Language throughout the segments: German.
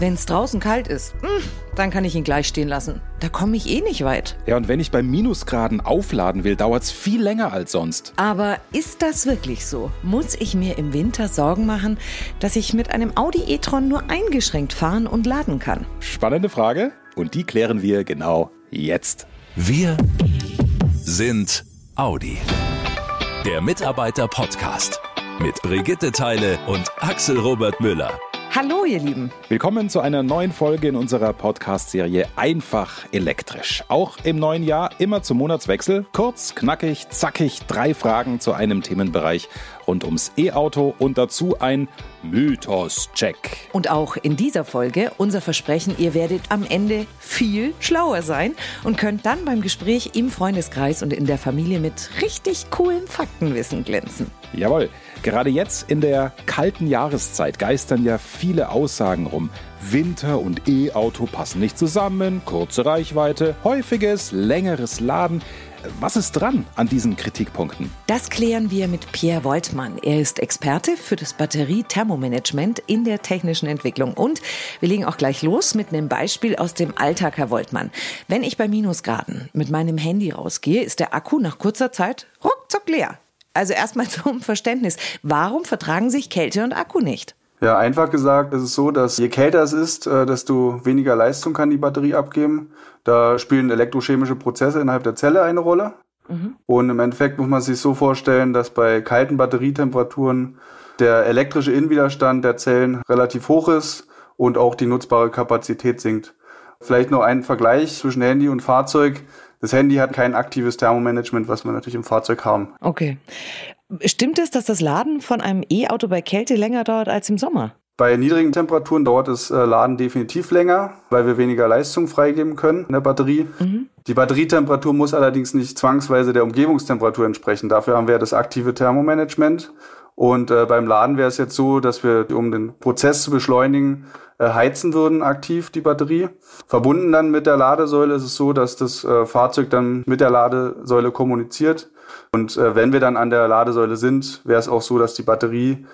Wenn es draußen kalt ist, hm, dann kann ich ihn gleich stehen lassen. Da komme ich eh nicht weit. Ja, und wenn ich bei Minusgraden aufladen will, dauert es viel länger als sonst. Aber ist das wirklich so? Muss ich mir im Winter Sorgen machen, dass ich mit einem Audi e-tron nur eingeschränkt fahren und laden kann? Spannende Frage und die klären wir genau jetzt. Wir sind Audi. Der Mitarbeiter-Podcast mit Brigitte Teile und Axel Robert Müller. Hallo, ihr Lieben. Willkommen zu einer neuen Folge in unserer Podcast-Serie Einfach elektrisch. Auch im neuen Jahr immer zum Monatswechsel. Kurz, knackig, zackig, drei Fragen zu einem Themenbereich rund ums E-Auto und dazu ein Mythos-Check. Und auch in dieser Folge unser Versprechen, ihr werdet am Ende viel schlauer sein und könnt dann beim Gespräch im Freundeskreis und in der Familie mit richtig coolen Faktenwissen glänzen. Jawohl. Gerade jetzt in der kalten Jahreszeit geistern ja viele Aussagen rum. Winter und E-Auto passen nicht zusammen, kurze Reichweite, häufiges, längeres Laden. Was ist dran an diesen Kritikpunkten? Das klären wir mit Pierre Woltmann. Er ist Experte für das Batterie-Thermomanagement in der technischen Entwicklung. Und wir legen auch gleich los mit einem Beispiel aus dem Alltag, Herr Woltmann. Wenn ich bei Minusgraden mit meinem Handy rausgehe, ist der Akku nach kurzer Zeit ruckzuck leer. Also erstmal zum Verständnis. Warum vertragen sich Kälte und Akku nicht? Ja, einfach gesagt ist es so, dass je kälter es ist, äh, desto weniger Leistung kann die Batterie abgeben. Da spielen elektrochemische Prozesse innerhalb der Zelle eine Rolle. Mhm. Und im Endeffekt muss man sich so vorstellen, dass bei kalten Batterietemperaturen der elektrische Innenwiderstand der Zellen relativ hoch ist und auch die nutzbare Kapazität sinkt. Vielleicht noch ein Vergleich zwischen Handy und Fahrzeug. Das Handy hat kein aktives Thermomanagement, was wir natürlich im Fahrzeug haben. Okay. Stimmt es, dass das Laden von einem E-Auto bei Kälte länger dauert als im Sommer? Bei niedrigen Temperaturen dauert das äh, Laden definitiv länger, weil wir weniger Leistung freigeben können in der Batterie. Mhm. Die Batterietemperatur muss allerdings nicht zwangsweise der Umgebungstemperatur entsprechen. Dafür haben wir das aktive Thermomanagement. Und äh, beim Laden wäre es jetzt so, dass wir, um den Prozess zu beschleunigen, äh, heizen würden aktiv die Batterie. Verbunden dann mit der Ladesäule ist es so, dass das äh, Fahrzeug dann mit der Ladesäule kommuniziert. Und äh, wenn wir dann an der Ladesäule sind, wäre es auch so, dass die Batterie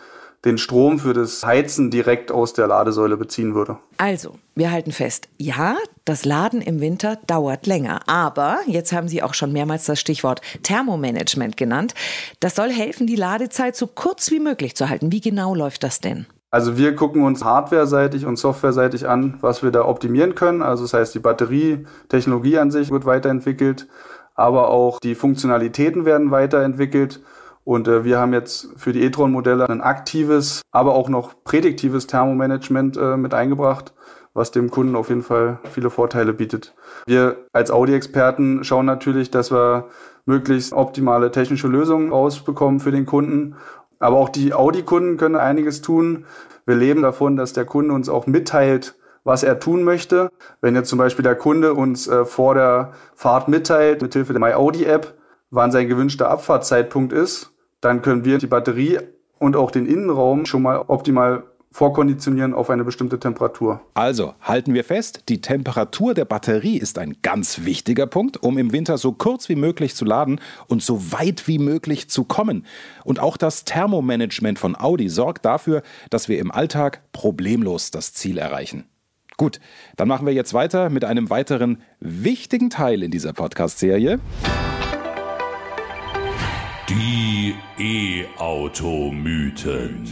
den Strom für das Heizen direkt aus der Ladesäule beziehen würde. Also, wir halten fest, ja, das Laden im Winter dauert länger. Aber, jetzt haben Sie auch schon mehrmals das Stichwort Thermomanagement genannt, das soll helfen, die Ladezeit so kurz wie möglich zu halten. Wie genau läuft das denn? Also wir gucken uns hardware-seitig und software-seitig an, was wir da optimieren können. Also das heißt, die Batterietechnologie an sich wird weiterentwickelt, aber auch die Funktionalitäten werden weiterentwickelt. Und äh, wir haben jetzt für die e-tron-Modelle ein aktives, aber auch noch prädiktives Thermomanagement äh, mit eingebracht, was dem Kunden auf jeden Fall viele Vorteile bietet. Wir als Audi-Experten schauen natürlich, dass wir möglichst optimale technische Lösungen rausbekommen für den Kunden aber auch die Audi-Kunden können einiges tun. Wir leben davon, dass der Kunde uns auch mitteilt, was er tun möchte. Wenn jetzt zum Beispiel der Kunde uns äh, vor der Fahrt mitteilt, mithilfe der MyAudi-App, wann sein gewünschter Abfahrtzeitpunkt ist, dann können wir die Batterie und auch den Innenraum schon mal optimal vorkonditionieren auf eine bestimmte Temperatur. Also halten wir fest, die Temperatur der Batterie ist ein ganz wichtiger Punkt, um im Winter so kurz wie möglich zu laden und so weit wie möglich zu kommen. Und auch das Thermomanagement von Audi sorgt dafür, dass wir im Alltag problemlos das Ziel erreichen. Gut, dann machen wir jetzt weiter mit einem weiteren wichtigen Teil in dieser Podcast-Serie. Die E-Auto-Mythen.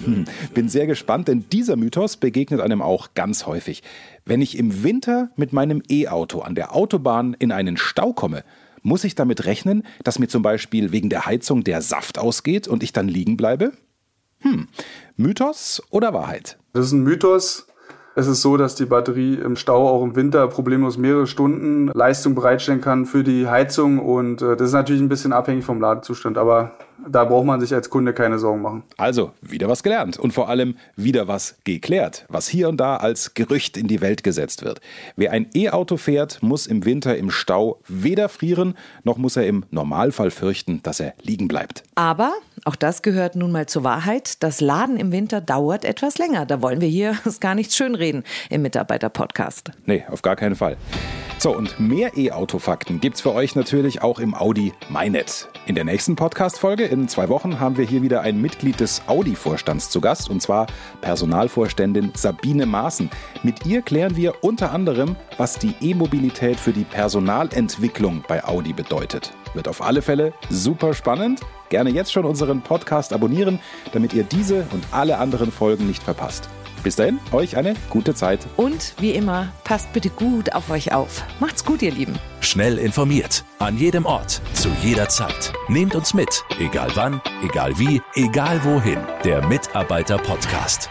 Hm, bin sehr gespannt, denn dieser Mythos begegnet einem auch ganz häufig. Wenn ich im Winter mit meinem E-Auto an der Autobahn in einen Stau komme, muss ich damit rechnen, dass mir zum Beispiel wegen der Heizung der Saft ausgeht und ich dann liegen bleibe? Hm, Mythos oder Wahrheit? Das ist ein Mythos. Es ist so, dass die Batterie im Stau auch im Winter problemlos mehrere Stunden Leistung bereitstellen kann für die Heizung und äh, das ist natürlich ein bisschen abhängig vom Ladezustand, aber da braucht man sich als Kunde keine Sorgen machen. Also, wieder was gelernt und vor allem wieder was geklärt, was hier und da als Gerücht in die Welt gesetzt wird. Wer ein E-Auto fährt, muss im Winter im Stau weder frieren, noch muss er im Normalfall fürchten, dass er liegen bleibt. Aber Auch das gehört nun mal zur Wahrheit. Das Laden im Winter dauert etwas länger. Da wollen wir hier gar nicht schönreden im Mitarbeiter-Podcast. Nee, auf gar keinen Fall. So, und mehr E-Auto-Fakten gibt's für euch natürlich auch im Audi MyNet. In der nächsten Podcast-Folge in zwei Wochen haben wir hier wieder ein Mitglied des Audi-Vorstands zu Gast, und zwar Personalvorständin Sabine Maaßen. Mit ihr klären wir unter anderem, was die E-Mobilität für die Personalentwicklung bei Audi bedeutet. Wird auf alle Fälle super spannend. Gerne jetzt schon unseren Podcast abonnieren, damit ihr diese und alle anderen Folgen nicht verpasst. Bis dahin, euch eine gute Zeit. Und wie immer, passt bitte gut auf euch auf. Macht's gut, ihr Lieben. Schnell informiert, an jedem Ort, zu jeder Zeit. Nehmt uns mit, egal wann, egal wie, egal wohin. Der Mitarbeiter-Podcast.